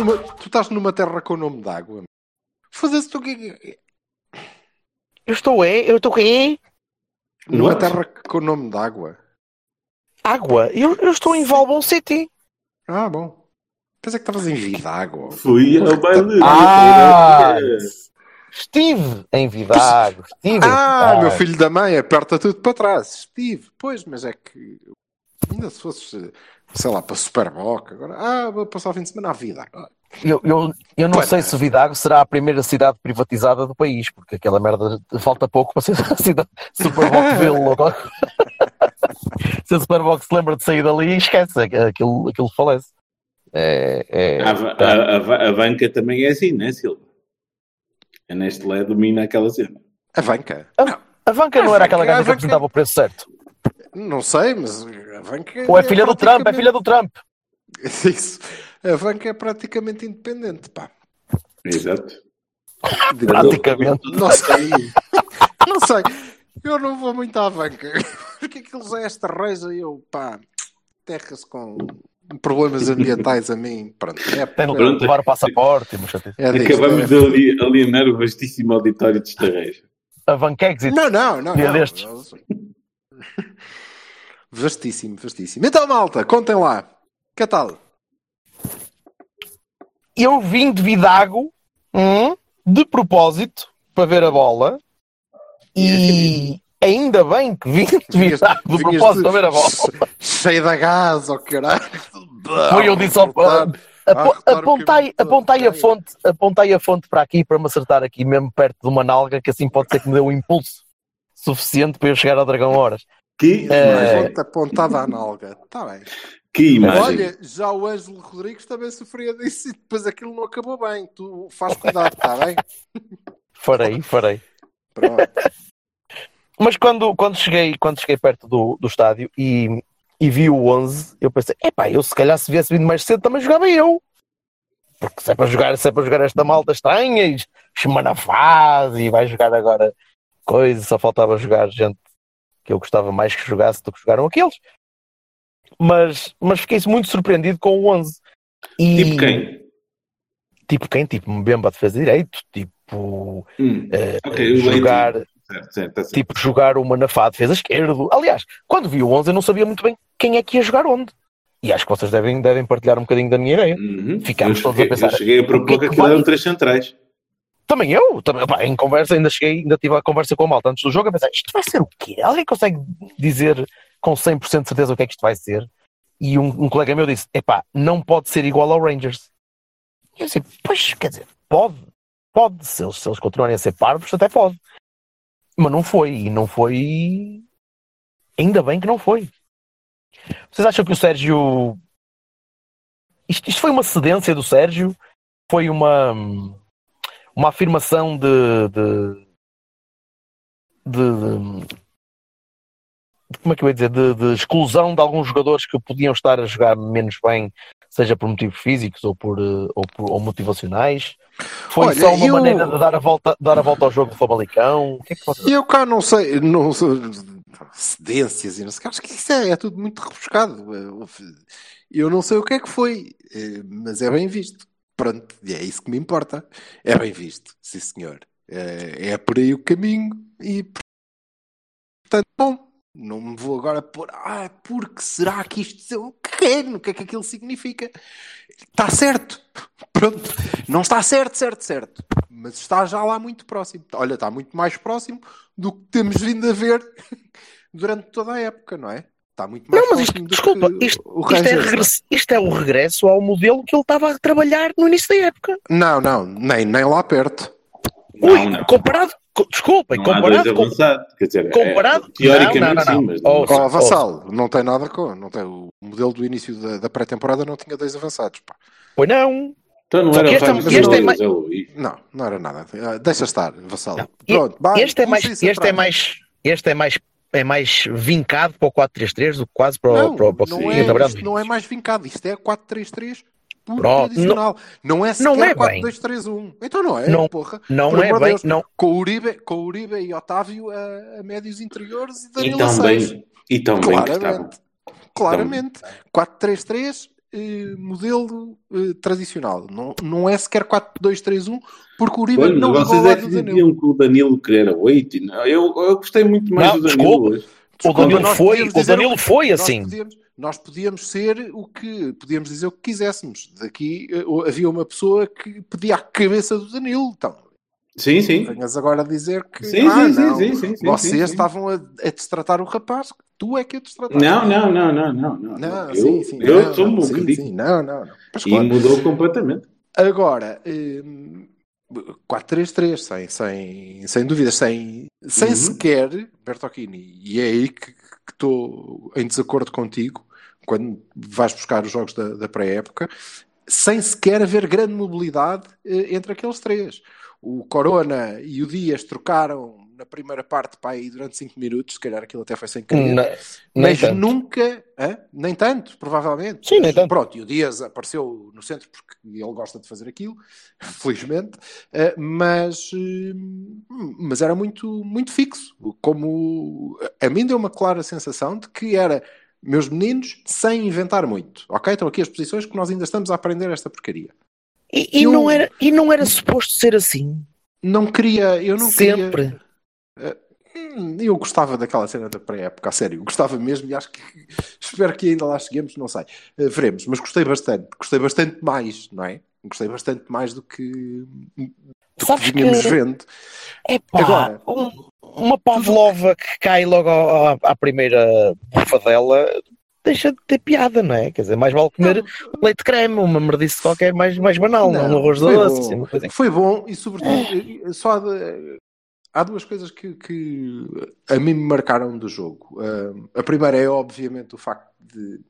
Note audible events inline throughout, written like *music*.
Numa, tu estás numa terra com nome d'água. Foda-se, tu que Eu estou é, eu estou é. Numa terra com nome d'água. Água. Eu, eu estou em Valbon City. Ah, bom. Pensei que estavas em vida água. Fui ao baile. Ah! Estive em Vidago. Estive Ah, Vidago. meu filho da mãe, aperta tudo para trás. Estive. Pois, mas é que. Ainda se fosse, sei lá, para Superboc. Agora, ah, vou passar o fim de semana à vida. Eu, eu, eu não Pois sei é. se Vidago será a primeira cidade privatizada do país, porque aquela merda falta pouco para ser *laughs* a cidade ou qualquer- *laughs* se a Superbox se lembra de sair dali, esquece, aquilo, aquilo falece. É, é- A, a, a, a banca também é assim, não é, Silva? A Nestlé domina aquela cena. A banca. a Vanca não A era aquela a gaja que apresentava o preço certo. Não sei, mas a banca. Ou é filha do Trump, é praticamente- filha do Trump. *laughs* Isso. A banca é praticamente independente, pá. Exato. Praticamente. Não sei. não sei. Eu não vou muito à banca. *laughs* Porque aqueles é esta reja e eu, pá, terras com problemas ambientais a mim. Pronto. É, Tem de Pronto. levar o passaporte. é disto, Acabamos é- de ali- alienar o vastíssimo auditório de Estarreja. A Vanquexit. Não, não, não. Dia não. Vastíssimo, vastíssimo. Então, malta, contem lá. Que tal? eu vim de Vidago hum, de propósito para ver a bola e ainda bem que vim de Vidago de propósito para ver a bola. Cheio de gás, ó caralho. Foi eu disse ao apontei, apontei a fonte, apontei a fonte para aqui para me acertar aqui mesmo perto de uma nalga que assim pode ser que me dê um impulso suficiente para eu chegar ao Dragão horas. Que É. imagem. Fonte apontada à nalga. Está bem. Que imagem. Olha, já o Ângelo Rodrigues também sofria disso e depois aquilo não acabou bem. Tu faz cuidado, está bem? *laughs* Farei, farei. Pronto. Mas quando, quando, cheguei, quando cheguei perto do, do estádio e, e vi o 11, eu pensei, epá, eu se calhar se viesse vindo mais cedo também jogava eu. Porque se é para jogar, se é para jogar esta malta estranha, e semana fase, e vai jogar agora coisa, só faltava jogar gente que eu gostava mais que jogasse do que jogaram aqueles. Mas, mas fiquei muito surpreendido com o 11. E, Tipo quem? Tipo quem? Tipo Mbemba defesa direito, tipo Hum. eh, Ok, o jogar. Certo, certo, certo. tipo jogar o Manafá defesa esquerdo. Aliás, quando vi o 11 eu não sabia muito bem quem é que ia jogar onde. E acho que vocês devem, devem partilhar um bocadinho da minha ideia. Uhum. Ficámos todos a pensar, Eu cheguei a que propor é que aquilo eram três centrais. Também eu, também, pá, em conversa, ainda cheguei, ainda tive a conversa com a malta antes do jogo a pensar, isto vai ser o quê? Alguém consegue dizer com 100% de certeza o que é que isto vai ser? E um, um colega meu disse, epá, não pode ser igual ao Rangers. E eu disse, pois, quer dizer, pode, pode, se eles, se eles continuarem a ser parvos, até pode. Mas não foi, e não foi... Ainda bem que não foi. Vocês acham que o Sérgio... Isto, isto foi uma cedência do Sérgio? Foi uma uma afirmação de, de, de- de- como é que eu ia dizer de, de exclusão de alguns jogadores que podiam estar a jogar menos bem, seja por motivos físicos ou por, eh, ou, por- ou motivacionais. Foi Olha, só uma eu- maneira de dar a volta, dar a volta ao jogo do Famalicão. O que é que eu cá não sei, não cedências e não sei, acho que isso é, é tudo muito rebuscado. Eu não sei o que é que foi, eh, mas é bem visto. Pronto, é isso que me importa. É bem visto, sim senhor. É, é por aí o caminho e portanto, bom, não me vou agora pôr, ah, porque será que isto, o que é, o que é que aquilo significa? Está certo, pronto, não está certo, certo, certo, mas está já lá muito próximo. Olha, está muito mais próximo do que temos vindo a ver *laughs* durante toda a época, não é? Está muito mais Não, mas isto, desculpa, que isto, o isto, é regresso, isto é o regresso ao modelo que ele estava a trabalhar no início da época. Não, não, nem, nem lá perto. Ui, Não, não. comparado, co- desculpem, Não há dois comparado com. avançados. Quer dizer, comparado- é, teoricamente Não, não, não, sim, não. mas Oh, Ó, Oh, Vassal, não tem nada com. Não tem, o modelo do início da, da pré-temporada não tinha dois avançados. Pá. Pois não. Então não Só era que o este é- este é mais- é Luís. Não, não era nada. Ah, Deixa estar, Vassal. Não. Pronto, vai, Este é mais, este é mais, este é mais, é mais vincado para o 4-3-3 do que quase para o, Não, para o, para o não, que é, não é mais vincado. Isto é 4-3-3 puro tradicional. Não, é não sequer é bem. 4-2-3-1. Então não é, Não- porra. Não Por é bem, Deus. não. Com o Uribe, com o Uribe e Otávio a, a médios interiores e E Danilo a tão 6. bem, e tão bem que estavam. Claramente. Claramente. 4-3-3, eh, modelo eh, tradicional. Não, não é sequer 4-2-3-1, porque o Uribe Olha, não vocês é que do Danilo. diziam que o Danilo queria 8. Eu, eu gostei muito mais Não, do Danilo desculpa. O Danilo nós foi, o Danilo que- foi nós assim. podíamos, nós podíamos ser o que podíamos dizer o que quiséssemos. Daqui eh, havia uma pessoa que pedia a cabeça do Danilo. Então, Sim, sim. venhas agora a dizer que Sim, ah, sim, não, sim, sim, sim, vocês sim, estavam a, a destratar o rapaz, tu é que a destrataste. Não, não, não, não, não. não. Não, eu sim, sim, eu não, sou um sim, sim, não, não, não. Mas E claro, mudou completamente. Agora, hum, 4-3-3, sem, sem, sem dúvida, sem, sem Uhum. sequer, Bertocchini, e é aí que que estou em desacordo contigo, quando vais buscar os jogos da, da pré-época, sem sequer haver grande mobilidade eh, entre aqueles três. O Corona e o Dias trocaram na primeira parte para aí durante 5 minutos, se calhar aquilo até foi sem querer. Nem Mas tanto. nunca, hã? nem tanto, provavelmente. Sim, nem tanto. Pronto, e o Dias apareceu no centro porque ele gosta de fazer aquilo, *laughs* felizmente, mas, eh, mas era muito, muito fixo. Como a mim deu uma clara sensação de que era meus meninos sem inventar muito. Ok? Estão aqui as posições que nós ainda estamos a aprender esta porcaria. E, e Eu- não era, e não era suposto ser assim. Não queria, eu não Sempre. queria. Hum, Eu gostava daquela cena da pré-época, a sério, gostava mesmo e acho que *laughs* espero que ainda lá cheguemos, não sei, Eh, veremos, mas gostei bastante, gostei bastante mais, não é? Gostei bastante mais do que, do Sabes que vínhamos que- vendo. Epá, Agora- um- uma pavlova que cai logo à, à primeira bufadela deixa de ter piada, não é? Quer dizer, mais vale comer leite de creme, uma merdice qualquer mais, mais banal, não, um arroz foi doce, bom. assim, uma coisa. Foi bom e sobretudo eh, só de- há duas coisas que, que a mim me marcaram do jogo. Ah, a primeira é obviamente o facto de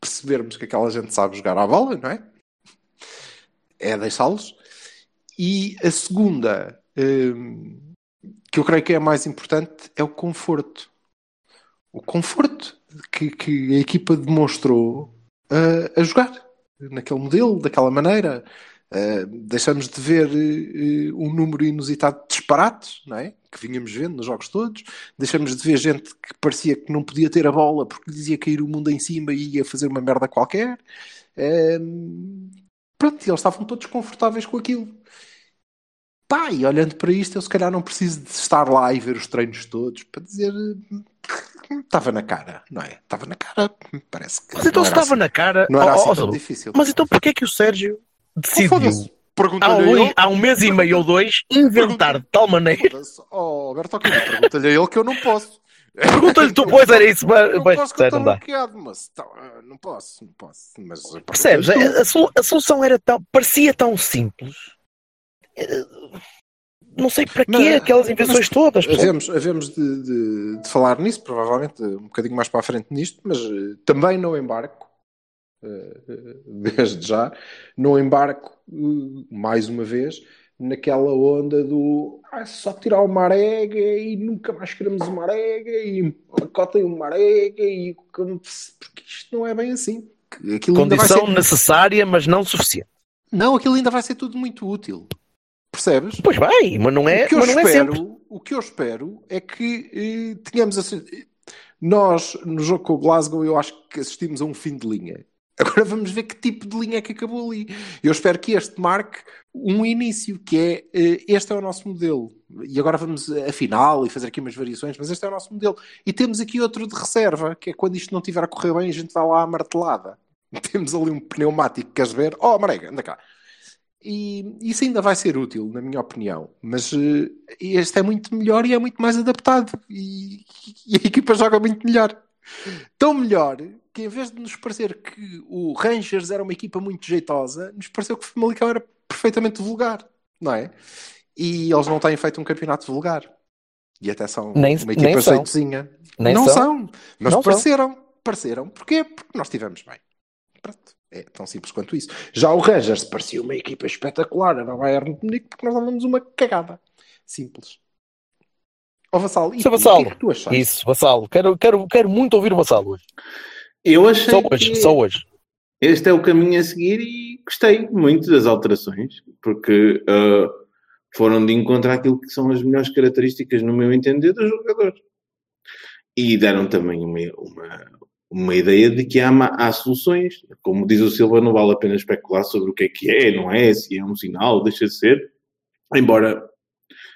percebermos que aquela gente sabe jogar à bola, não é? É deixá-los. E a segunda, hum, que eu creio que é a mais importante, é o conforto. O conforto que, que a equipa demonstrou ah, a jogar naquele modelo, daquela maneira. Uh, deixamos de ver uh, um número inusitado de disparates, não é? Que vínhamos vendo nos jogos todos. Deixamos de ver gente que parecia que não podia ter a bola porque dizia cair o mundo em cima e ia fazer uma merda qualquer. Um, pronto, eles estavam todos confortáveis com aquilo. Pá, e olhando para isto, eu se calhar não preciso de estar lá e ver os treinos todos para dizer. Estava na cara, não é? Estava na cara, parece que. Mas então se estava assim- na cara. Não era assim oh, tão oh, difícil. mas então porquê é que o Sérgio decidiu há um, há um mês e meio ou dois inventar de tal maneira? Oh, Alberto, ok, pergunta-lhe a ele que eu não posso. Pergunta-lhe tu, pois era isso, mas, Eu mas posso que não bloqueado, mas tá, não posso, não posso. Mas, Percebes? A, a a solução era tão. parecia tão simples. Não sei para quê Mas- aquelas invenções todas. Havemos, havemos de, de- de falar nisso, provavelmente um bocadinho mais para a frente nisto, mas eh, também não embarco, eh, eh, *laughs* desde já, não embarco mais uma vez naquela onda do ah, só tirar uma arega e nunca mais queremos uma arega e pacotem uma arega e porque isto não é bem assim. Aquilo ainda vai Condição ser, necessária, mas não suficiente. não, aquilo ainda vai ser tudo muito útil. Percebes? Pois bem, mas não é, o que eu mas não é sempre. espero, o que eu espero é que eh, tenhamos assim. Nós, no jogo com o Glasgow, eu acho que assistimos a um fim de linha. *laughs* Agora vamos ver que tipo de linha é que acabou ali. Eu espero que este marque um início, que é eh, este é o nosso modelo. E agora vamos afinal e fazer aqui umas variações, mas este é o nosso modelo. E temos aqui outro de reserva, que é quando isto não estiver a correr bem, a gente vai lá à martelada. *laughs* Temos ali um pneumático, queres ver? Oh, Marega, anda cá. E isso ainda vai ser útil, na minha opinião. Mas eh, este é muito melhor e é muito mais adaptado. E, e a equipa joga muito melhor. Tão melhor que em vez de nos parecer que o Rangers era uma equipa muito jeitosa, nos pareceu que o Famalicão era perfeitamente vulgar. Não é? e eles não têm feito um campeonato vulgar. E até são Nem- uma equipa são. jeitozinha. Nem não são. são, mas Não são. pareceram. Pareceram. Porquê? Porque nós estivemos bem. Pronto. É tão simples quanto isso. Já o Rangers parecia uma equipa espetacular. Era o Bayern de Munique porque nós dávamos uma cagada. Simples. Ó Vassal, e Seu tu, Vassalo. o que é que tu achaste? Isso, Vassalo. Quero, quero, quero muito ouvir o Vassalo hoje. Eu achei Só hoje, que só hoje. este é o caminho a seguir e gostei muito das alterações, porque ah, foram de encontro àquilo que são as melhores características, no meu entender, dos jogadores. E deram também uma, uma, uma ideia de que há, há soluções. Como diz o Silva, não vale a pena especular sobre o que é que é, não é, se é um sinal, deixa de ser. Embora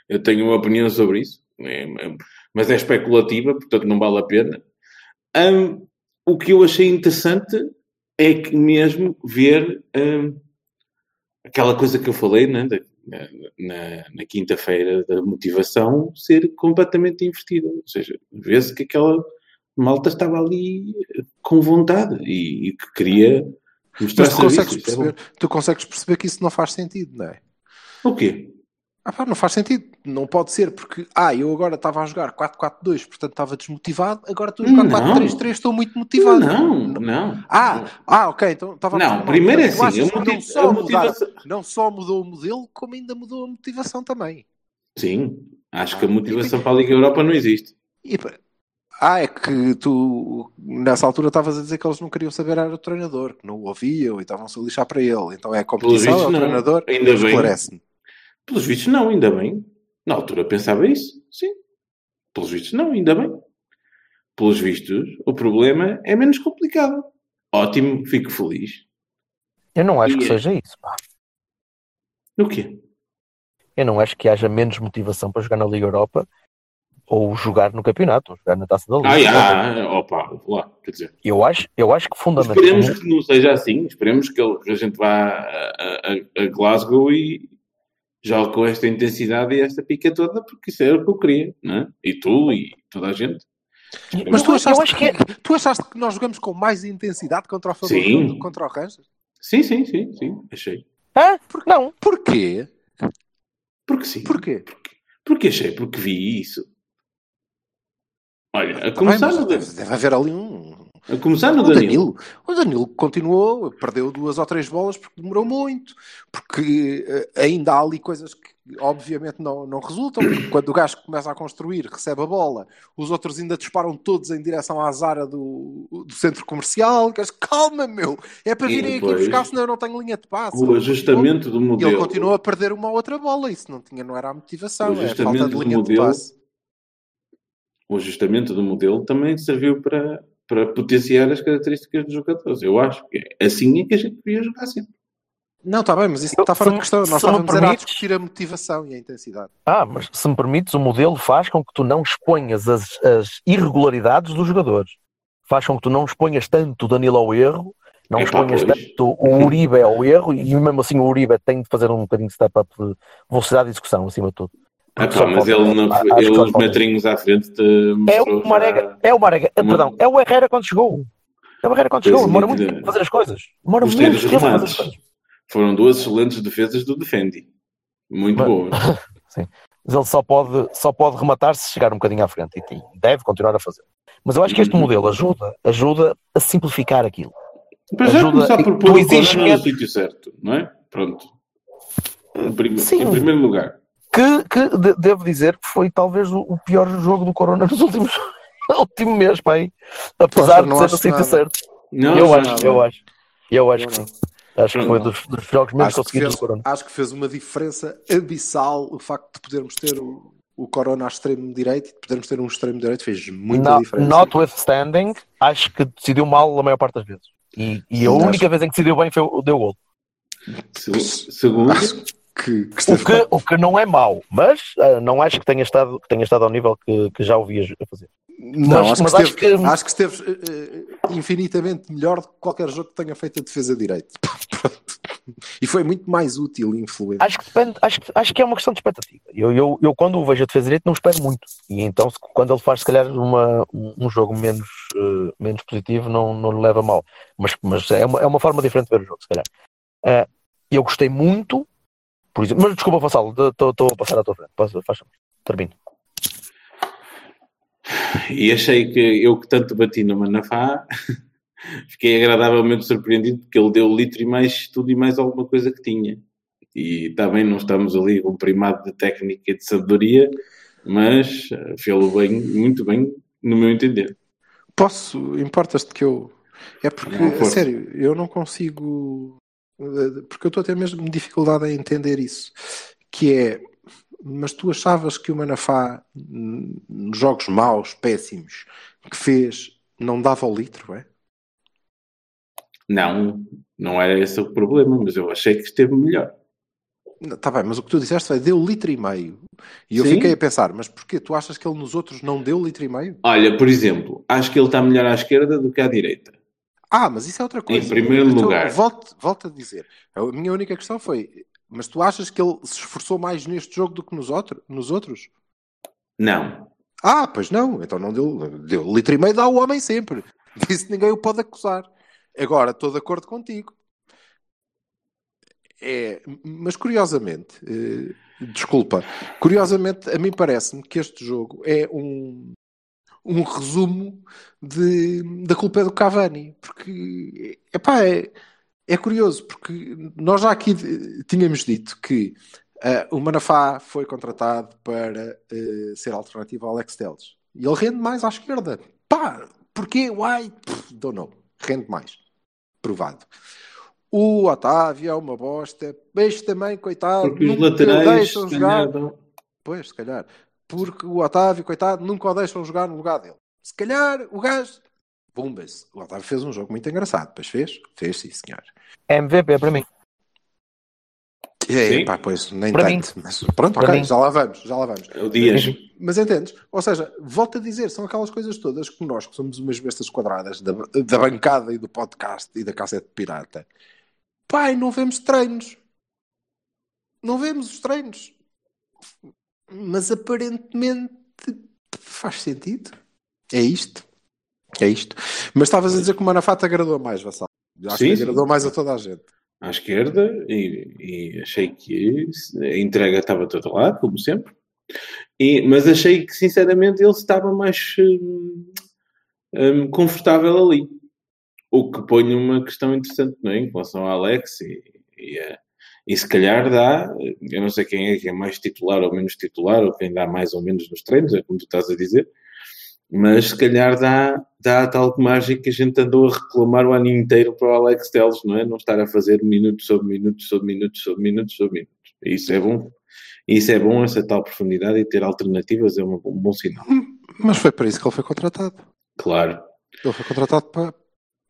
eu tenha uma opinião sobre isso, é- é- mas é especulativa, portanto não vale a pena. Ahm, o que eu achei interessante é que mesmo ver ahm, aquela coisa que eu falei né, na- na quinta-feira da motivação ser completamente invertida. Ou seja, vê-se que aquela malta estava ali com vontade e, e que queria mostrar Mas tu consegues, serviço. Isso é perceber, tu consegues perceber que isso não faz sentido, não é? O quê? Ah, pá, não faz sentido. Não pode ser porque, ah, eu agora estava a jogar 4-4-2, portanto estava desmotivado, agora estou a jogar Não. 4-3-3, estou muito motivado. Não, não. Ah, ah, ok, então estava Não, primeiro é assim, motiv- não, só mudar- motivação- não só mudou o modelo, como ainda mudou a motivação também. Sim, acho que a motivação para a Liga Europa não existe. E, ah, é que tu nessa altura estavas a dizer que eles não queriam saber era o treinador, que não o ouviam e estavam-se a lixar para ele. Então é a competição, é o não. treinador, Ainda bem. esclarece-me. Pelos vistos, não, ainda bem. Na altura pensava isso, sim. Pelos vistos, não, ainda bem. Pelos vistos, o problema é menos complicado. Ótimo, fico feliz. Eu não acho E que é- seja isso. pá. O quê? Eu não acho que haja menos motivação para jogar na Liga Europa ou jogar no campeonato, ou jogar na taça da Liga. Ah, ah, opa, lá, quer dizer. Eu acho, eu acho que Esperemos fundamentalmente. que não seja assim. Esperemos que, ele- que a gente vá a, a- a Glasgow e jogue com esta intensidade e esta pica toda, porque isso era o que eu queria, não é? E tu e toda a gente. Mas tu eu achaste, acho que é- que, tu achaste que nós jogamos com mais intensidade contra o que contra o Rangers? Sim, sim, sim, sim, achei. Hã? Não. Porquê? Porque sim. Porquê? Porque achei, porque vi isso. Olha, a começar, no, deve, deve haver ali um. a começar no o Danilo. Danilo. O Danilo continuou, perdeu duas ou três bolas porque demorou muito, porque eh, ainda há ali coisas que obviamente não, não resultam. porque Quando o gajo começa a construir, recebe a bola, os outros ainda disparam todos em direção à Zara do, do centro comercial. És, Calma, meu! É para virem aqui buscar, senão eu não tenho linha de passe. O ajustamento do E ele modelo. continua a perder uma outra bola. Isso não, tinha, não era a motivação, é a falta de linha de modelo passe. O ajustamento do modelo também serviu para, para potenciar as características dos jogadores. Eu acho que é assim é que a gente devia jogar sempre. Não, está bem, mas isso está fora de questão. Nós me estávamos era a permites- discutir a motivação e a intensidade. Ah, mas se me permites, o modelo faz com que tu não exponhas as, as irregularidades dos jogadores. Faz com que tu não exponhas tanto o Danilo ao erro, não Epá, exponhas tanto o Uribe ao erro, e mesmo assim o Uribe tem de fazer um bocadinho de step-up de velocidade de execução, acima de tudo. Ah, pá, mas ele, não, ele falta- metrinhos à frente te É o Marega, já é o Marega, uma- perdão, é o Herrera quando chegou. É o Herrera quando chegou, demora muito tempo a fazer as coisas. Demora muito tempo a fazer as coisas. Foram duas excelentes defesas do Defendi. Muito Mas- boas. *laughs* Mas ele só pode, só pode rematar se chegar um bocadinho à frente e tem- deve continuar a fazer. Mas eu acho que este Uhum. modelo ajuda, ajuda a simplificar aquilo. Para já Ajuda- começar por tu pôr o no sítio certo, não é? Pronto. Sim. em primeiro lugar. Que, que de- devo dizer que foi talvez o, o pior jogo do Corona nos últimos *laughs* último mês, pai. Apesar Poxa, de não ser acho no sítio nada. certo. Não, eu acho, eu acho. Eu acho Eu que não. sim. Acho que foi dos, dos jogos menos Acho que, conseguidos do Corona. acho que fez uma diferença abissal o facto de podermos ter o, o Corona a extremo direito e de podermos ter um extremo direito fez muita Not, diferença. notwithstanding, acho que decidiu mal a maior parte das vezes. E, e a única acho- vez em que decidiu bem foi o deu gol. Se- Segundo, Que, que O esteve que, bem. o que não é mau, mas ah, não acho que tenha estado, que tenha estado ao nível que, que já o vi a fazer. Não, mas- acho, mas que acho esteve, que- acho que esteve eh, infinitamente melhor do que qualquer jogo que tenha feito a defesa direito. *laughs* Pronto. E foi muito mais útil e influente. Acho que depende, acho, que- acho que é uma questão de expectativa. Eu, eu, eu quando o vejo a defesa direito não espero muito. E então quando ele faz se calhar uma, um jogo menos, eh, menos positivo não, não lhe leva mal. Mas, mas é, uma, é uma forma diferente de ver o jogo, se calhar. Ah, eu gostei muito Por exemplo. Mas desculpa, Vassalo, estou a passar à tua frente. Posso- Faz favor. Termino. E achei que eu que tanto bati no Manafá, *laughs* fiquei agradavelmente surpreendido porque ele deu litro e mais tudo e mais alguma coisa que tinha. E também não estamos ali com um primado de técnica e de sabedoria, mas eh, fê-lo bem, muito bem, no meu entender. Posso, importas-te que eu. É porque, Não, sério, eu não consigo. Porque eu estou a ter mesmo dificuldade em entender isso. Que é. Mas tu achavas que o Manafá, nos jogos maus, péssimos, que fez, não dava o litro, é? Não, não era esse o problema, mas eu achei que esteve melhor. Está bem, mas o que tu disseste foi deu litro e meio. E eu Sim. fiquei a pensar, mas porquê? Tu achas que ele nos outros não deu litro e meio? Olha, por exemplo, acho que ele está melhor à esquerda do que à direita. Ah, mas isso é outra coisa. primeiro Então, lugar. Volto, volto a dizer. A minha única questão foi: mas tu achas que ele se esforçou mais neste jogo do que nos, outro, nos outros? Não. Ah, pois não. Então não deu. Deu litro e meio, dá o homem sempre. *laughs* Disso ninguém o pode acusar. Agora, estou de acordo contigo. É, mas curiosamente, eh, desculpa, curiosamente, a mim parece-me que este jogo é um, um resumo de, da culpa é do Cavani, porque epá, é, é curioso, porque nós já aqui eh, tínhamos dito que eh, o Manafá foi contratado para eh, ser alternativo ao Alex Telles e ele rende mais à esquerda. Pá, porquê? Why? Pff, don't know. Rende mais. Provado. O Otávio é uma bosta. Este também, coitado, Porque os laterais deixam jogar. Pois, se calhar. Porque o Otávio, coitado, nunca o deixam jogar no lugar dele. Se calhar o gajo. Bumbas. O Otávio fez um jogo muito engraçado. Pois fez? Fez, sim, senhor. MVP para mim. É, Sim. pá, pois, nem Para tanto. Mas pronto, Para ok, mim. já lá vamos, já lá vamos. É o Dias. Mas entendes? Ou seja, volto a dizer, são aquelas coisas todas que nós, que somos umas bestas quadradas da, da bancada e do podcast e da cassete pirata, pai, não vemos treinos. Não vemos os treinos. Mas aparentemente faz sentido. É isto. É isto. Mas estavas a dizer que o Manafata agradou mais, Vassal. Acho Sim, que sim. agradou mais a toda a gente. à esquerda e, e achei que a entrega estava toda lá, como sempre. E, mas achei que, sinceramente, ele estava mais hum, hum, confortável ali. O que põe uma questão interessante não é? em relação ao Alex e, e, eh, e se calhar dá, eu não sei quem é que é mais titular ou menos titular, ou quem dá mais ou menos nos treinos, é como tu estás a dizer, mas se calhar dá, dá a tal margem que a gente andou a reclamar o ano inteiro para o Alex Teles, não é? Não estar a fazer minutos sobre minutos sobre minutos sobre minutos sobre minutos. E Isso é bom. Isso é bom, essa tal profundidade e ter alternativas é um bom, um bom sinal. Mas foi para isso que ele foi contratado. Claro. Ele foi contratado para,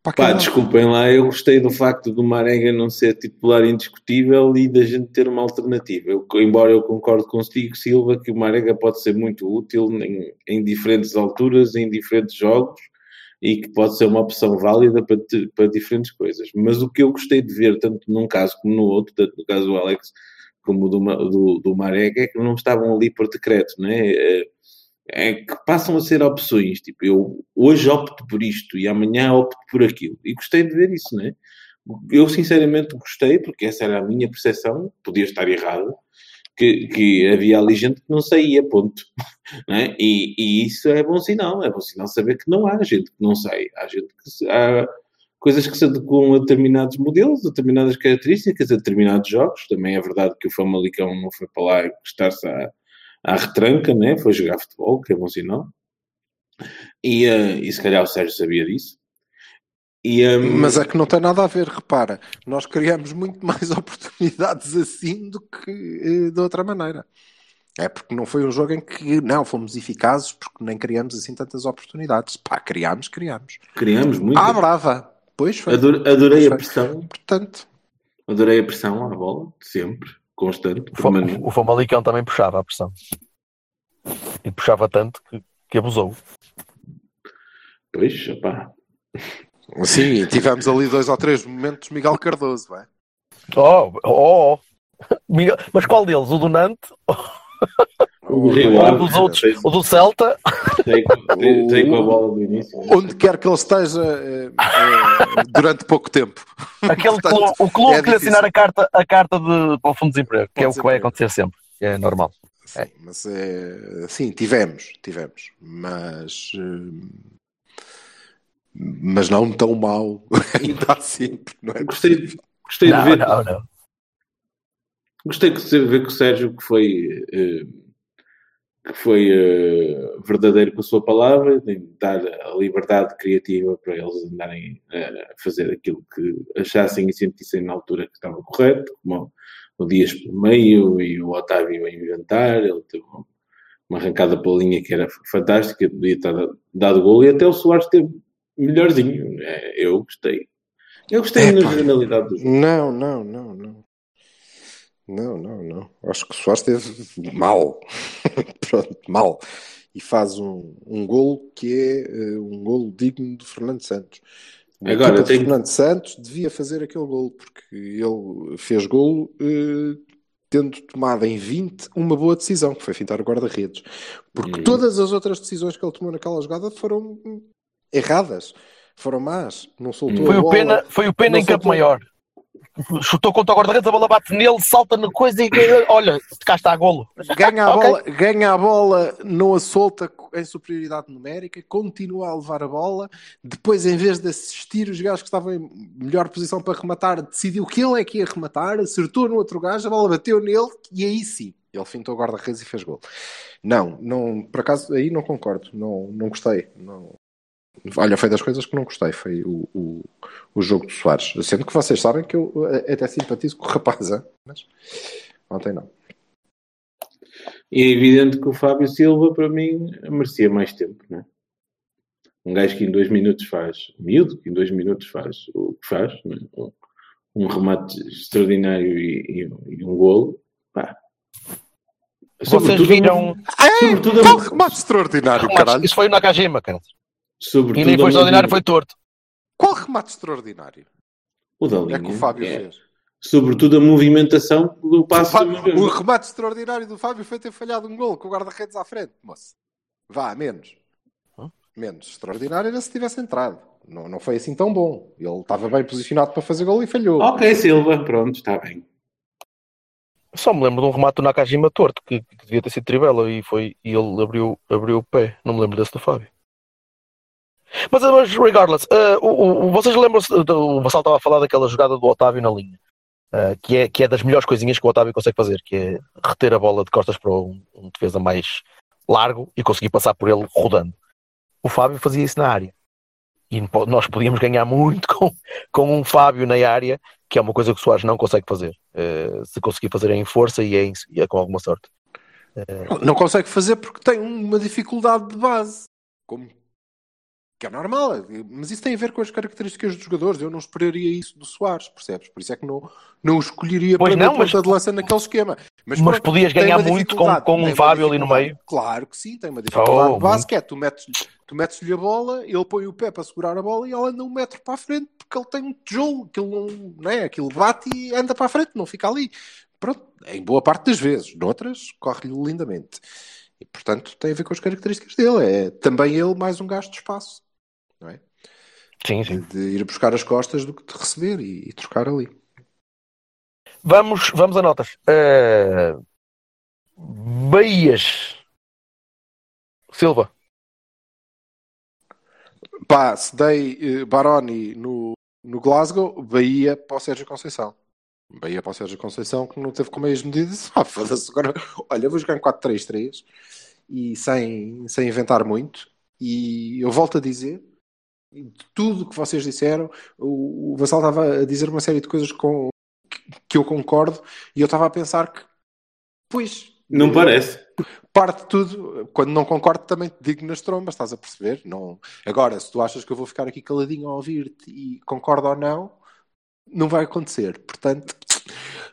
Pá, aquele- desculpem lá, eu gostei do facto do Marega não ser titular indiscutível e da gente ter uma alternativa. Eu, embora eu concorde contigo, Silva, que o Marega pode ser muito útil em, em diferentes alturas, em diferentes jogos e que pode ser uma opção válida para, te- para diferentes coisas. Mas o que eu gostei de ver, tanto num caso como no outro, tanto no caso do Alex como do, do, do Marega, é que não estavam ali por decreto, não é? É, que passam a ser opções. Tipo, eu hoje opto por isto e amanhã opto por aquilo. E gostei de ver isso, não é? Eu sinceramente gostei, porque essa era a minha percepção, podia estar errado, que, que havia ali gente que não saía, ponto. *laughs* É? e, e isso é bom sinal, é bom sinal saber que não há gente que não sai. Há gente que há coisas que se adequam a determinados modelos, a determinadas características, a determinados jogos. Também é verdade que o Famalicão não foi para lá estar-se à, à retranca, né? foi jogar futebol, que é bom sinal. E, eh, e se calhar o Sérgio sabia disso. E, ehm, Mas é que não tem nada a ver, repara. Nós criamos muito mais *laughs* oportunidades assim do que eh, de outra maneira. É porque não foi um jogo em que não fomos eficazes porque nem criamos assim tantas oportunidades. Pá, criamos, criamos. criamos muito. Ah, brava! Pois foi. Ador- adorei a Pois foi. pressão, Portanto, adorei a pressão à bola, sempre, constante, O. O Famalicão também puxava a pressão. E puxava tanto que, que abusou. Pois, opá, sim, tivemos ali dois ou três momentos Miguel Cardoso, é? Oh, oh, oh. Miguel- Mas qual deles? O do Nantes? *laughs* O Ave, dos outros, fez- o do Celta, tem com- *laughs* tem- tem com a bola do início. Onde quer que ele esteja eh, eh, durante pouco tempo. aquele *laughs* Portanto, clube, o clube é que lhe assinar a carta, a carta de, para o fundo de desemprego, que é o que vai acontecer sempre. É normal. Sim, mas é. Sim, tivemos, tivemos. Mas. eh, Mas não tão mal *laughs* ainda assim. Não é Gostei, possível. gostei Não, de ver. não, não. Gostei de ver que o Sérgio que foi, eh, que foi eh, verdadeiro com a sua palavra, de dar a liberdade criativa para eles andarem a fazer aquilo que achassem e sentissem na altura que estava correto, como o Dias pelo meio e o Otávio a inventar, ele teve uma- arrancada pela linha que era fantástica, podia estar dado gol e até o Soares esteve melhorzinho. Eh, eu gostei. Eu gostei na Epá. generalidade do jogo. Não, não, não, não. Não, não, não. Acho que o Soares esteve mal. *laughs* Pronto, mal. E faz um, um golo que é eh, um golo digno de Fernando Santos. A Agora, tem- Fernando Santos devia fazer aquele golo, porque ele fez golo eh, tendo tomado em 20 uma boa decisão, que foi fintar o guarda-redes. Porque Uhum. todas as outras decisões que ele tomou naquela jogada foram hum, erradas. Foram más. Não soltou Foi a o bola. Pena, foi o Pena em campo maior. Chutou contra o guarda-redes, a bola bate nele, salta na coisa e olha, cá está a golo. Ganha a, *laughs* Ok. bola, ganha a bola, não a solta em superioridade numérica, continua a levar a bola. Depois, em vez de assistir os gajos que estavam em melhor posição para rematar, decidiu que ele é que ia rematar, acertou no outro gajo, a bola bateu nele e aí sim. Ele fintou o guarda-redes e fez gol. Não, não, por acaso aí não concordo, não, não gostei. Não. Olha, foi das coisas que não gostei, foi o, o, o jogo do Soares. Sendo que vocês sabem que eu eh, até simpatizo com o rapaz, hein? mas ontem não. E é evidente que o Fábio Silva, para mim, merecia mais tempo, né? Um gajo que em dois minutos faz, miúdo, que em dois minutos faz o que faz, né? um, um remate extraordinário e, e- e um golo, pá. Vocês viram. sobretudo, Qual a, remate extraordinário, caralho? Isso foi o Nakajima, cara. Sobretudo E nem foi extraordinário, foi torto. Qual remate extraordinário? o da É linha, que o Fábio é. fez. Sobretudo a movimentação do passo uma vez. O remate extraordinário do Fábio foi ter falhado um gol com o guarda-redes à frente, moço. Vá, menos. Menos. Extraordinário era se tivesse entrado. Não, não foi assim tão bom. Ele estava bem posicionado para fazer gol e falhou. Ok, Silva, pronto, está bem. Só me lembro de um remate do Nakajima torto, que, que devia ter sido trivela e, foi, e ele abriu, abriu o pé. Não me lembro desse do Fábio. Mas, mas regardless, eh, o, o- vocês lembram-se, do- o Vassal estava a falar daquela jogada do Otávio na linha, eh, que, é, que é das melhores coisinhas que o Otávio consegue fazer, que é reter a bola de costas para um, um defesa mais largo e conseguir passar por ele rodando. O Fábio fazia isso na área. E nós podíamos ganhar muito com, com um Fábio na área, que é uma coisa que o Soares não consegue fazer. Eh, se conseguir fazer é em força e é, em- é com alguma sorte. Não consegue fazer porque tem uma dificuldade de base. Como que é normal, mas isso tem a ver com as características dos jogadores. Eu não esperaria isso do Soares, percebes? Por isso é que não, não o escolheria Pois para não, mas- ponta de lança naquele esquema. Mas pronto, podias ganhar muito com, com um Fábio ali no meio. Claro que sim, tem uma dificuldade Oh, de é tu metes-lhe tu metes-lhe a bola, ele põe o pé para segurar a bola e ela anda um metro para a frente porque ele tem um tijolo, aquilo não, não é? Aquilo bate e anda para a frente, não fica ali. Pronto, em boa parte das vezes, noutras corre-lhe lindamente. E portanto tem a ver com as características dele. É também ele mais um gasto de espaço, não é? Sim, De, sim. de ir buscar as costas do que de receber e, e trocar ali. Vamos, vamos a notas. Bahias. Silva. Pá, se dei eh, Baroni no, no Glasgow, Bahia para o Sérgio Conceição. Bahia para o Sérgio Conceição, que não teve como meias medidas. *laughs* Ah, foda-se, agora, olha, vou jogar em 4-3-3 e sem, sem inventar muito. E eu volto a dizer, de tudo que vocês disseram, o, o Vassal estava a dizer uma série de coisas com, que, eu concordo e eu estava a pensar que, pois, Não parece. parte de tudo, quando não concordo também te digo nas trombas, estás a perceber? Não... Agora, se tu achas que eu vou ficar aqui caladinho a ouvir-te e concordo ou não, não vai acontecer. Portanto,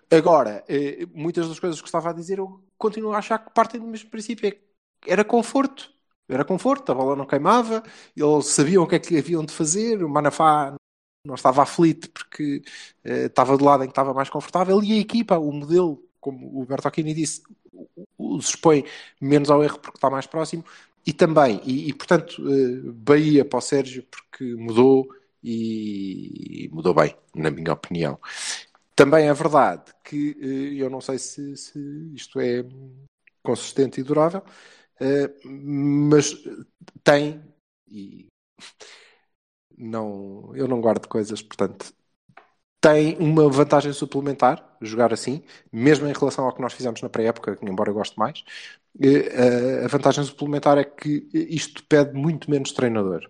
agora, eh, muitas das coisas que estava a dizer, eu continuo a achar que partem do mesmo princípio. É que Era conforto. Era conforto, a bola não queimava, eles sabiam o que é que haviam de fazer, o Manafá não estava aflito porque eh, estava do lado em que estava mais confortável e a equipa, o modelo, como o Bertocchini disse, os expõe menos ao erro porque está mais próximo. E também, e, e, portanto, eh, Bahia para o Sérgio porque mudou e mudou bem, na minha opinião. Também é verdade que eh, eu não sei se, se isto é consistente e durável, mas tem e não, eu não guardo coisas, portanto, tem uma vantagem suplementar jogar assim, mesmo em relação ao que nós fizemos na pré-época, embora eu goste mais. eh, A vantagem suplementar é que isto pede muito menos treinador.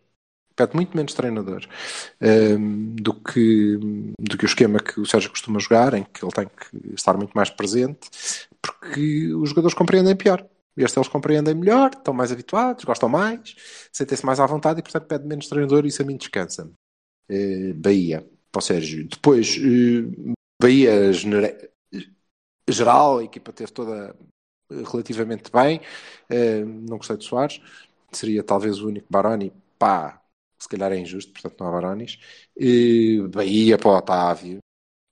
Pede muito menos treinador ehm, do, que, do que o esquema que o Sérgio costuma jogar, em que ele tem que estar muito mais presente, porque os jogadores compreendem pior. Este eles compreendem melhor, estão mais habituados, gostam mais, sentem-se mais à vontade e, portanto, pede menos treinador e isso a mim descansa-me. Eh, Bahia, para o Sérgio. Depois, eh, Bahia genera- geral, a equipa teve toda eh, relativamente bem. Eh, não gostei de Soares, seria talvez o único Baroni. Pá, se calhar é injusto, portanto não há Baronis. Bahia para o Otávio.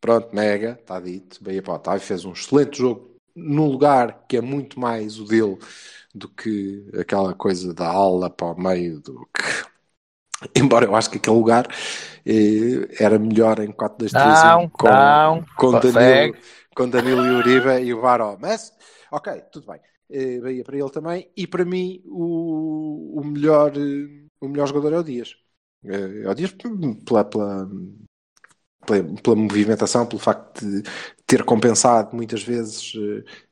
Pronto, mega, está dito. Bahia para o Otávio fez um excelente jogo num lugar que é muito mais o dele do que aquela coisa da aula para o meio do que. *laughs* Embora eu acho que aquele lugar eh, era melhor em 4-2-3-1 Não, com, não. com, Danilo, com Danilo e Uribe e o Baró. Mas, ok, tudo bem. Eh, Bahia para ele também. E para mim, o, o, melhor, eh, o melhor jogador é o Dias. Eh, É o Dias pela, pela, pela, movimentação, pelo facto de ter compensado muitas vezes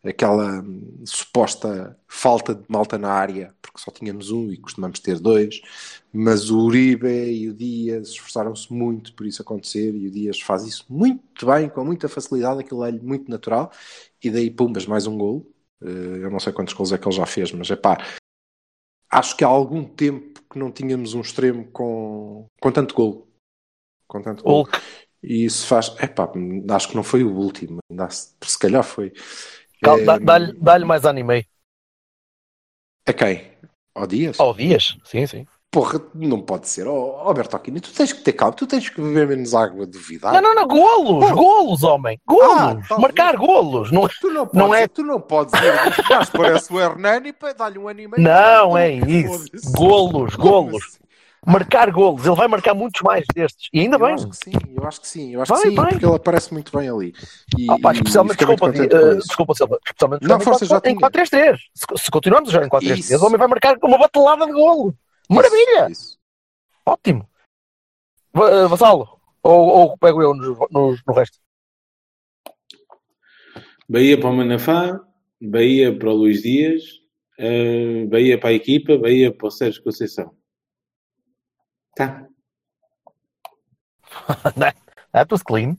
eh, aquela hum, suposta falta de malta na área, porque só tínhamos um e costumamos ter dois, mas o Uribe e o Dias esforçaram-se muito por isso acontecer e o Dias faz isso muito bem, com muita facilidade, aquilo é muito natural, e daí pumbas mais um gol. Eh, Eu não sei quantos gols é que ele já fez, mas é pá, acho que há algum tempo que não tínhamos um extremo com, com tanto gol. Com tanto gol. Hulk. E isso faz. Epá, acho que não foi o último, se, calhar foi. Cal- É, dá- Dá-lhe dá-lhe mais anime. a quem? Ao Dias? Ao Dias? Sim, sim. Porra, não pode ser. Oh, Bertocchini, tu tens que ter calma, tu tens que beber menos água duvidar. Não, não, não, golos, golos, homem, golos, Ah, tá marcar golos. Não, Tu não, podes, Não é- tu não podes ir. Parece o Hernani para dar-lhe um anime. não é isso. Golos, golos. Marcar golos. Ele vai marcar muitos mais destes. E ainda Eu bem. acho que sim, eu acho que sim, eu acho Vai, que sim, vai. porque ele aparece muito bem ali. E, Ah, pá, e especialmente, desculpa, isso. desculpa, Silva, especialmente Não, em força, já quatro- em tinha. 4-3-3. Se, se continuarmos a jogar em 4-3-3, Isso. o homem vai marcar uma batelada de golo. Maravilha! Isso, isso. Ótimo. Eh, Vassalo, ou, ou pego eu no, no, no resto? Bahia para o Manafá, Bahia para o Luís Dias, eh, Bahia para a equipa, Bahia para o Sérgio Conceição. Tá. *laughs* That was clean.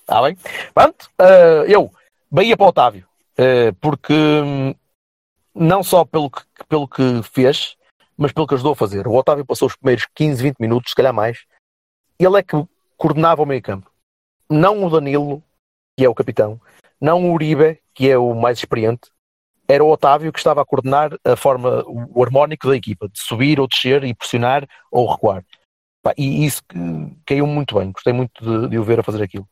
Está *laughs* bem? Pronto, eh, eu, Bahia para o Otávio, eh, porque hum, não só pelo que, pelo que fez, mas pelo que ajudou a fazer. O Otávio passou os primeiros 15, 20 minutos, se calhar mais. Ele é que coordenava o meio campo. Não o Danilo, que é o capitão, não o Uribe, que é o mais experiente, era o Otávio que estava a coordenar a forma, o harmónico da equipa, de subir ou descer e pressionar ou recuar. E isso caiu muito bem, gostei muito de, de o ver a fazer aquilo.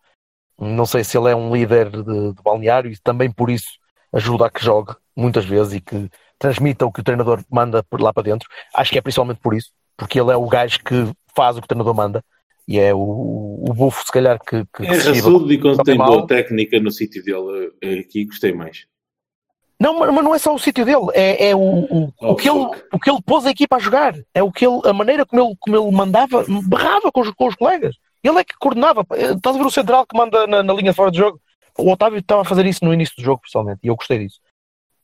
Não sei se ele é um líder de, de balneário e também por isso ajuda a que jogue muitas vezes e que transmita o que o treinador manda por lá para dentro. Acho que é principalmente por isso, porque ele é o gajo que faz o que o treinador manda e é o, o bufo, se calhar, que, que, É raçudo e quando tem boa técnica no sítio dele, aqui gostei mais. Não, mas não é só o sítio dele, é, é o, o, Oh, o, que ele, o que ele pôs a equipa a jogar. É o que ele, a maneira como ele, como ele mandava, berrava com os, com os colegas. Ele é que coordenava. Estás a ver o central que manda na, na linha de fora de jogo? O Otávio estava a fazer isso no início do jogo, pessoalmente, e eu gostei disso.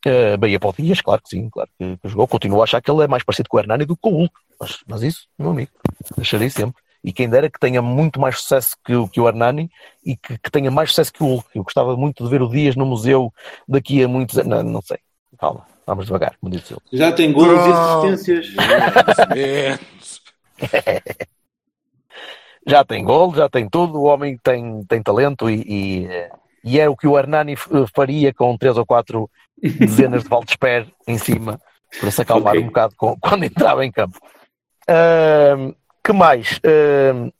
Uh, Bahia para o Dias, claro que sim, claro que, que jogou. Continuo a achar que ele é mais parecido com o Hernani do que com o Hulk. Mas, mas isso, meu amigo, deixarei sempre. E quem dera que tenha muito mais sucesso que, o- que o Hernani e que, que tenha mais sucesso que o Hulk. Eu gostava muito de ver o Dias no museu daqui a muitos anos. Não, não sei. Calma, vamos devagar, como disse ele. Já tem gols e Pronto. assistências. *laughs* Já tem gol, já tem tudo, o homem tem, tem talento e, e, e é o que o Hernani faria com três ou quatro dezenas de *laughs* Valdespé em cima para se acalmar Ok. um bocado com- *laughs* quando entrava em campo. Ahm, que mais? Ahm,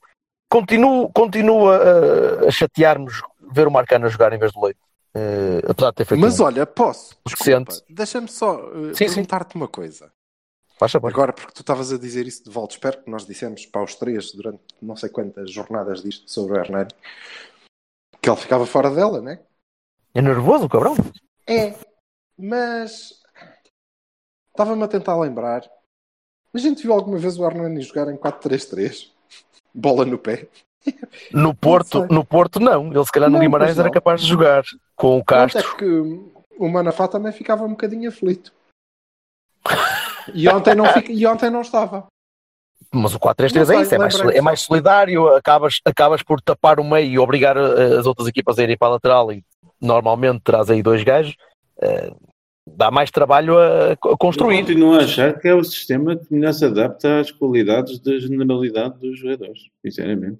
continuo, continuo a, a chatear-nos ver o Marcano a jogar em vez do Leite. eh, apesar de ter feito Mas um olha, posso. Deixa-me só uh, perguntar-te uma coisa. Agora, porque tu estavas a dizer isso de volta, espero que nós dissemos para os três durante não sei quantas jornadas disto sobre o Hernani que ele ficava fora dela, né? É nervoso, cabrão? É, mas estava-me a tentar lembrar. A gente viu alguma vez o Hernani jogar em 4-3-3? Bola no pé. No Porto, no Porto não. Ele se calhar no Não, Guimarães era capaz de jogar com o Tanto Castro. é que o Manafá também ficava um bocadinho aflito. E ontem não, fica- e ontem não estava. Mas o 4-3-3 Não é isso, é mais, é mais solidário, acabas, acabas por tapar o meio e obrigar eh, as outras equipas a irem para a lateral e normalmente traz aí dois gajos, eh, dá mais trabalho a, a Eu construir. continuo a achar que é o sistema que melhor se adapta às qualidades da generalidade dos jogadores, sinceramente.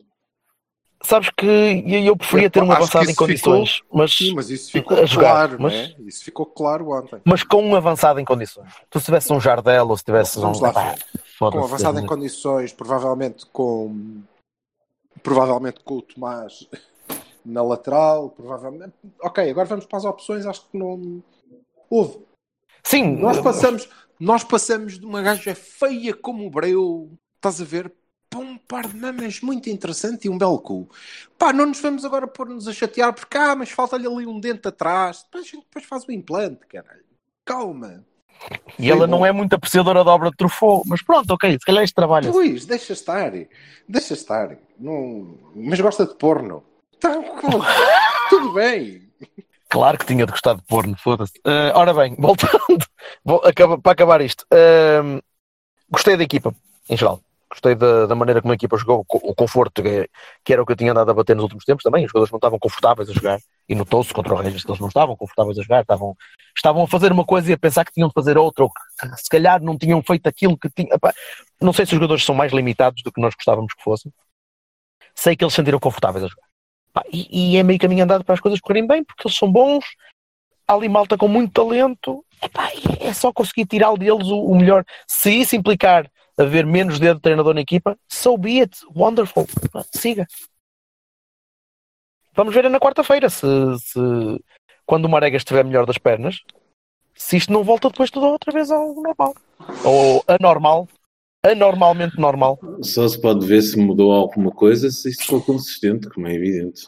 Sabes que eu eu preferia ter um avançado em condições, mas, Sim, mas isso ficou a jogar, claro, mas- não é? Isso ficou claro ontem. mas com um avançado em condições. Tu se tivesse um Jardel ou se tivesse um. Vamos lá, Epá, Com foda-se. avançado em condições, provavelmente com provavelmente com o Tomás na lateral, provavelmente. Ok, agora vamos para as opções, acho que não houve. Sim, Nós passamos, nós passamos de uma gaja feia como o Breu, estás a ver, para um par de mamas muito interessante e um belo cu. Pá, não nos vamos agora pôr-nos a chatear porque, ah, mas falta-lhe ali um dente atrás. Depois a gente depois faz o implante, caralho. Calma. e ela não é muito apreciadora da obra de Truffaut, mas pronto, ok, se calhar este trabalho. Pois, deixa estar. Deixa estar. Não... Mas gosta de porno. Tá, *laughs* tudo bem. Claro que tinha de gostar de porno, foda-se. Eh, ora bem, voltando *laughs* para acabar isto. Ehm, gostei da equipa, em geral. Gostei da, da maneira como a equipa jogou, o conforto que, era o que eu tinha andado a bater nos últimos tempos também. Os jogadores não estavam confortáveis a jogar e notou-se contra o Regis que eles não estavam confortáveis a jogar, estavam, estavam a fazer uma coisa e a pensar que tinham de fazer outra, ou que, se calhar não tinham feito aquilo que tinham. Não sei se os jogadores são mais limitados do que nós gostávamos que fossem. Sei que eles se sentiram confortáveis a jogar. E, e é meio caminho andado para as coisas correrem bem, porque eles são bons, há ali malta com muito talento, Epá, é só conseguir tirar deles o, o melhor. Se isso implicar haver menos dedo de treinador na equipa, so be it, wonderful, siga. Vamos ver na quarta-feira se, se quando o Marega estiver melhor das pernas, se isto não volta depois tudo outra vez ao normal. Ou anormal, anormalmente normal. Só se pode ver se mudou alguma coisa se isso for consistente, como é evidente.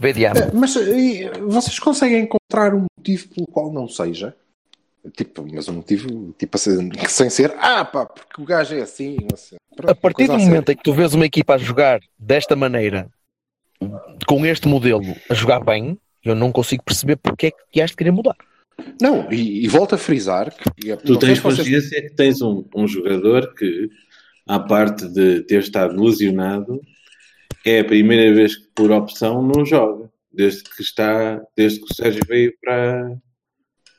Vê de ano. Mas e, vocês conseguem encontrar um motivo pelo qual não seja? Tipo, mas um motivo tipo, assim, sem ser, ah pá, porque o gajo é assim. Pronto, A partir do a momento em que tu vês uma equipa a jogar desta maneira, com este modelo, a jogar bem, eu não consigo perceber porque é que has de querer mudar. Não, e, e volto a frisar que e, Tu tens se vocês- consciência que tens um, um jogador que, à parte de ter estado lesionado, é a primeira vez que por opção não joga. Desde que está, desde que o Sérgio veio para,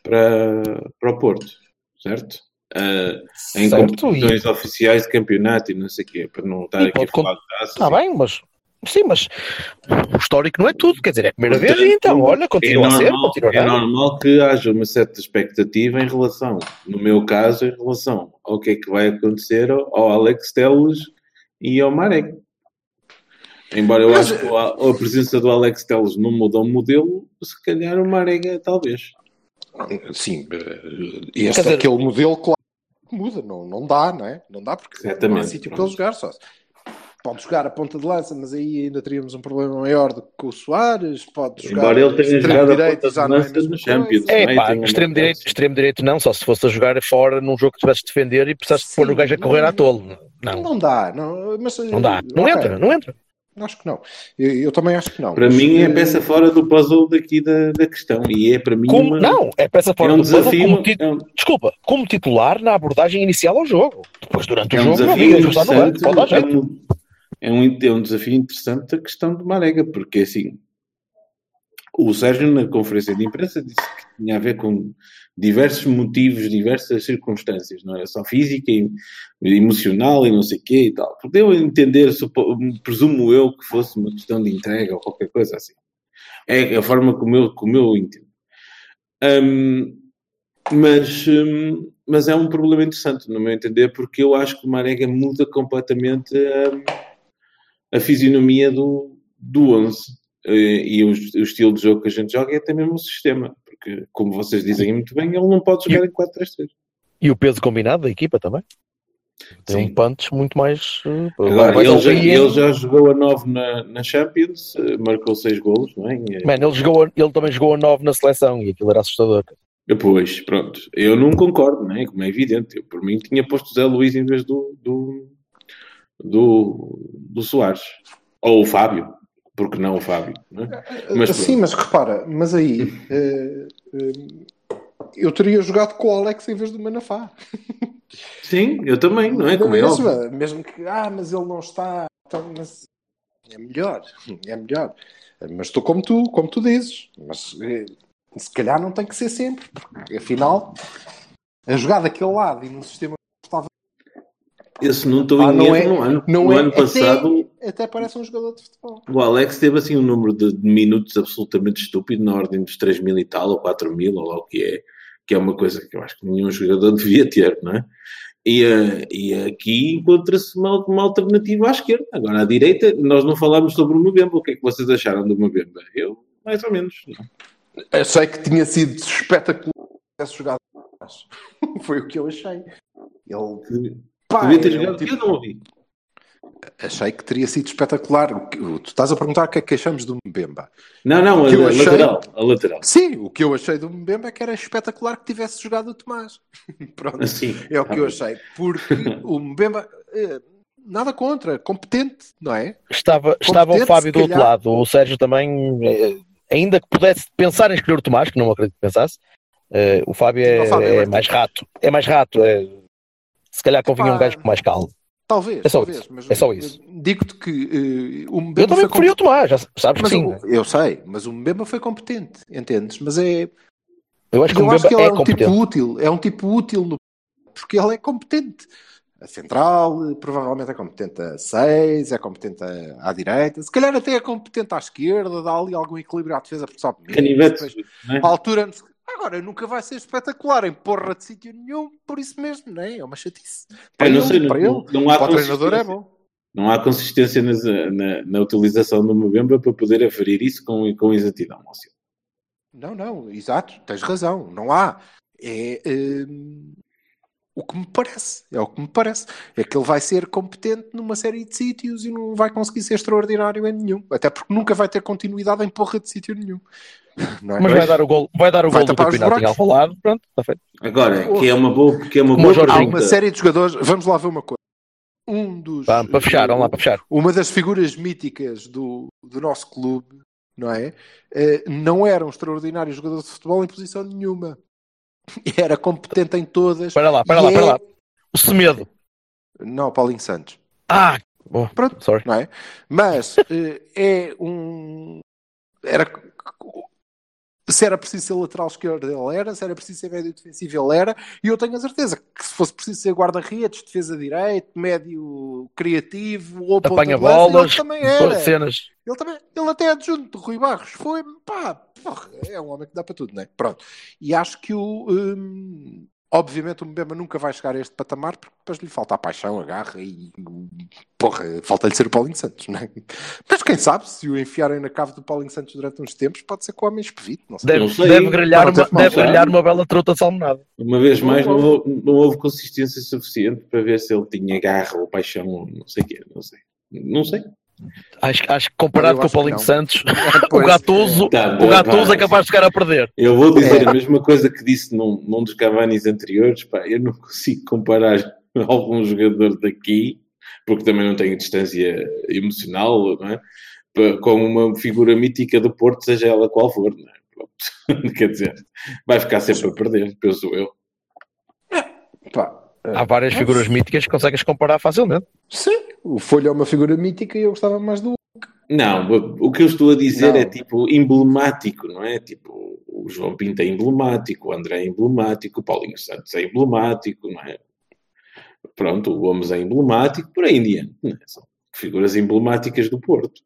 para, para o Porto, certo? Ah, em certo? competições oficiais de campeonato e não sei o quê, para não estar E aqui a falar de taças. Está e- bem, mas. Sim, mas o histórico não é tudo, quer dizer, é a primeira vez e então, olha, continua é a ser, normal, continua é normal que haja uma certa expectativa em relação, no meu caso, em relação ao que é que vai acontecer ao Alex Telles e ao Marek. Embora eu Mas- acho que a, a presença do Alex Telles não muda o modelo, se calhar o Marega talvez. Sim, eh, este dizer- aquele modelo, claro, que muda, não, não dá, não é? Não dá porque não há sítio para jogar só. Pode jogar a ponta de lança, mas aí ainda teríamos um problema maior do que com o Soares. Pode jogar Embora ele tenha extremo jogado a direito, ponta já de não é lança no Champions. É pá, extremo direito, extremo direito não, só se fosse a jogar fora num jogo que tivesse de defender e precisasse pôr o gajo a não- correr à tolo. Não, Não dá, não, mas, não dá, não ok, entra, não entra. Acho que não. Eu, eu também acho que não. Para Mas, mim é peça fora do puzzle daqui da, da questão e é para mim Como, uma- não, é peça é fora um do puzzle desafio. como ti- é um- Desculpa, como titular na abordagem inicial ao jogo. Depois, durante o É um jogo, não desafio está no banco, interessante. É um, é, um, é um desafio interessante a questão de Marega, porque assim, o Sérgio na conferência de imprensa disse que tinha a ver com diversos motivos, diversas circunstâncias, não era só física e emocional e não sei o quê e tal. A entender, supo- presumo eu, que fosse uma questão de entrega ou qualquer coisa assim. É a forma como eu, como eu entendo. Hum, mas, hum, mas é um problema interessante, no meu entender, porque eu acho que o Marega muda completamente hum, a fisionomia do, do 11. eh, e o, o estilo de jogo que a gente joga é até mesmo o sistema. Porque, como vocês dizem muito bem, ele não pode jogar em 4-3-3. E o peso combinado da equipa também. Tem Sim. um punch muito mais. uh, Agora, ele, já, OPM. ele já jogou a 9 na, na Champions, eh, marcou 6 golos, não é? E, Man, ele, jogou, ele também jogou a 9 na seleção e aquilo era assustador. Depois, pronto, eu não concordo, não é? Como é evidente. Eu, por mim, tinha posto Zé Luís em vez do, do, do, do Soares. Ou o Fábio, porque não o Fábio, não é? Mas Eh, Sim, mas repara, mas aí *laughs* eh, eh, eu teria jogado com o Alex em vez do Manafá. Sim, eu também, não é? Como é mesmo, óbvio. mesmo que, ah, mas ele não está, então, mas é melhor, é melhor. Mas estou como tu, como tu dizes, mas se calhar não tem que ser sempre, porque afinal a jogar daquele lado e num sistema Esse não estou Ah, em não erro, é- no ano, não no é- ano até- passado até parece um jogador de futebol. o Alex teve assim um número de, de minutos absolutamente estúpido, na ordem dos 3 mil e tal, ou 4 mil, ou lá o que é, que é uma coisa que eu acho que nenhum jogador *laughs* devia ter, não é? E, eh, e aqui encontra-se uma, uma alternativa à esquerda. Agora, à direita, nós não falámos sobre o Mbemba. O que é que vocês acharam do Mbemba? Eu, mais ou menos. não. Eu sei que tinha sido espetacular se tivesse jogado. *laughs* Foi o que eu achei. Ele, pá, Devia ter jogado. tipo- Eu não ouvi. achei que teria sido espetacular. Tu estás a perguntar o que é que achamos do Mbemba. Não, não, a, achei- lateral. A lateral. Sim, o que eu achei do Mbemba é que era espetacular que tivesse jogado o Tomás. *laughs* Pronto, Assim. é o que eu achei. Porque *laughs* o Mbemba, eh, nada contra, competente, não é? Estava, estava o Fábio do outro calhar. lado. O Sérgio também, eh, ainda que pudesse pensar em escolher o Tomás, que não acredito que pensasse, eh, o Fábio é, O Fábio é é mais mais rato. É mais rato. é- se calhar convinha um Epá, gajo com mais calmo. Talvez, É só talvez. isso, Mas é só isso. Digo-te que eh, o Eu Mbemba também foi preferia o. Tomás, já sabes Mas que sim. o- eu sei, mas o Mbemba foi competente, entendes? Mas é, Eu acho que eu o acho que ele é, é um competente. tipo útil, é um tipo útil no... porque ele é competente. A central, eh, provavelmente é competente a 6, é competente a- à direita, se calhar até é competente à esquerda, dá ali algum equilíbrio à defesa, porque sabe mesmo. Canivete. Depois, é? à altura, agora nunca vai ser espetacular em porra de sítio nenhum, por isso mesmo, não é? É uma chatice. Para não ele, sei, para não, ele, não há para o treinador é bom. Não há consistência nas- na, na utilização do Mbemba para poder aferir isso com, com exatidão. Lúcio. Não, não, exato, tens razão, não há. É hum, o que me parece, é o que me parece. É que ele vai ser competente numa série de sítios e não vai conseguir ser extraordinário em nenhum. Até porque nunca vai ter continuidade em porra de sítio nenhum. *laughs* Não é? Mas vai dar o gol, vai dar o Vai gol do campeonato em buracos. Alvalade, pronto, está feito. Agora, que é uma boa, que é uma boa. Há uma série de jogadores, vamos lá ver uma coisa. Um dos. Vamos, para fechar, vamos lá para fechar. Uma das figuras míticas do, do nosso clube, não é? Eh, não era um extraordinário jogador de futebol em posição nenhuma. *laughs* Era competente em todas. Para lá, para lá, é- para lá. O Semedo. Não, Paulinho Santos. Ah, oh, Pronto. sorry. Não é? Mas *laughs* eh, é um. Era. Se era preciso ser lateral esquerdo, ele era. Se era preciso ser médio defensivo, ele era. E eu tenho a certeza que se fosse preciso ser guarda-redes, defesa direito, médio criativo ou Apanha de bolas, ele também era. cenas. Ele também, ele até adjunto do Rui Barros. Foi, pá, porra, é um homem que dá para tudo, não é? Pronto. E acho que o. hum, obviamente o Mbemba nunca vai chegar a este patamar porque depois lhe falta a paixão, a garra e. Porra, falta-lhe ser o Paulinho Santos, não é? Mas quem sabe, se o enfiarem na cave do Paulinho Santos durante uns tempos, pode ser que o homem espevite, não sei. Deve, Não sei. deve grelhar, uma, deve grelhar uma bela truta salmonada. Uma vez mais, não houve, não houve consistência suficiente para ver se ele tinha garra ou paixão, ou não sei o quê, não sei. Não sei. Acho, acho que comparado Eu com o acho Paulinho. Santos, *laughs* *laughs* o Pois. Gatuso, Tá, o Gatuso pá. é capaz de ficar a perder. Eu vou dizer É. a mesma coisa que disse num, num dos Cavanis anteriores, pá, eu não consigo comparar *laughs* algum jogador daqui, porque também não tenho distância emocional, não é? Com uma figura mítica do Porto, seja ela qual for, não é? Quer dizer, vai ficar sempre a perder, penso eu. Pá, Há várias figuras míticas que consegues comparar facilmente. sim, o Folha é uma figura mítica e eu gostava mais do. Não, o que eu estou a dizer Não. é tipo emblemático, não é? Tipo, o João Pinto é emblemático, o André é emblemático, o Paulinho Santos é emblemático, não é? Pronto, o Gomes é emblemático, por aí em diante. não é? São figuras emblemáticas do Porto.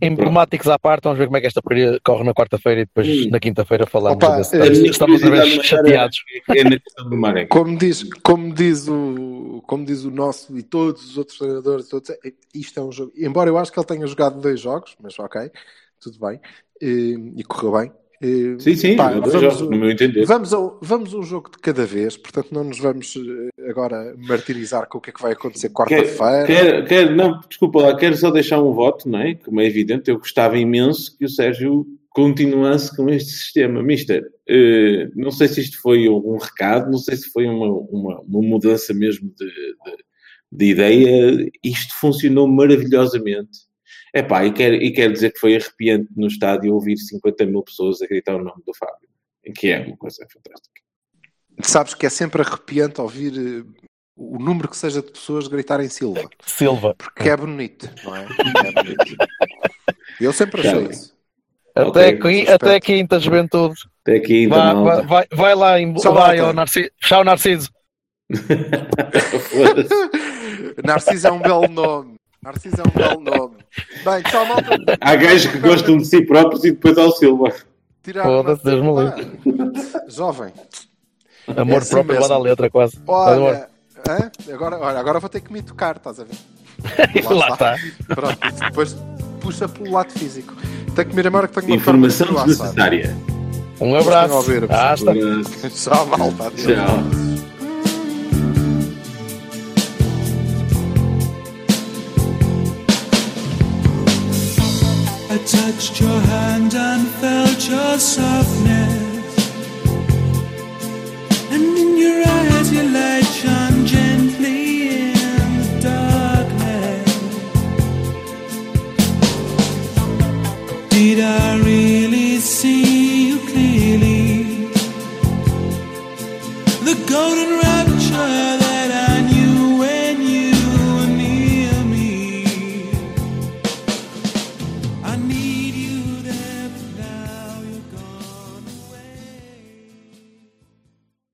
Emblemáticos à parte, vamos ver como é que esta porcaria corre na quarta-feira e depois Hum. na quinta-feira falamos Opa, Estamos, minha estamos outra vez chateados. É na questão do Marega. Como diz, como diz o, como diz o nosso e todos os outros treinadores, todos, é- isto é um jogo. Embora eu acho que ele tenha jogado dois jogos, mas ok, tudo bem, e, e correu bem. Sim, sim, pá, vamos, no meu entender. vamos, ao, vamos um jogo de cada vez, portanto não nos vamos eh, agora martirizar com o que é que vai acontecer quarta-feira. quer, quer- não, desculpa lá, quero só deixar um voto, não é? Como é evidente, eu gostava imenso que o Sérgio continuasse com este sistema. Mister, eh, não sei se isto foi um recado, não sei se foi uma, uma, uma mudança mesmo de, de, de ideia. Isto funcionou maravilhosamente. Epá, e quero, e quero dizer que foi arrepiante no estádio ouvir 50 mil pessoas a gritar o nome do Fábio, que é uma coisa fantástica. Sabes que é sempre arrepiante ouvir eh, o número que seja de pessoas gritarem Silva, Silva. porque é bonito, não é? É *laughs* bonito. Eu sempre achei Tá. isso. Até, Ok, qui- respeito. até quinta, juventude. Até aqui ainda Vai, vai, vai, vai lá em Tchau, vai ao Narciso. Tchau, Narciso. *laughs* *laughs* Narciso é um belo nome. Narciso é um belo nome. Bem, tchau, malta. Há gajos que gostam de si próprios e depois ao Silva. Tirar Foda-se, Deus me Ah, Jovem. Amor assim próprio, mesmo. vai dar letra quase. Olha, hã? agora, olha, agora vou ter que me tocar, estás a ver? *laughs* Lá está. Pronto, depois puxa pelo lado físico. Tenho que me ir embora que tenho uma Informação desnecessária. Um abraço. Ouvir. Abraço. Tchau, *laughs* malta. Tchau. touched your hand and felt your softness. And in your eyes, your light shone gently in the darkness. Did I really see you clearly? The golden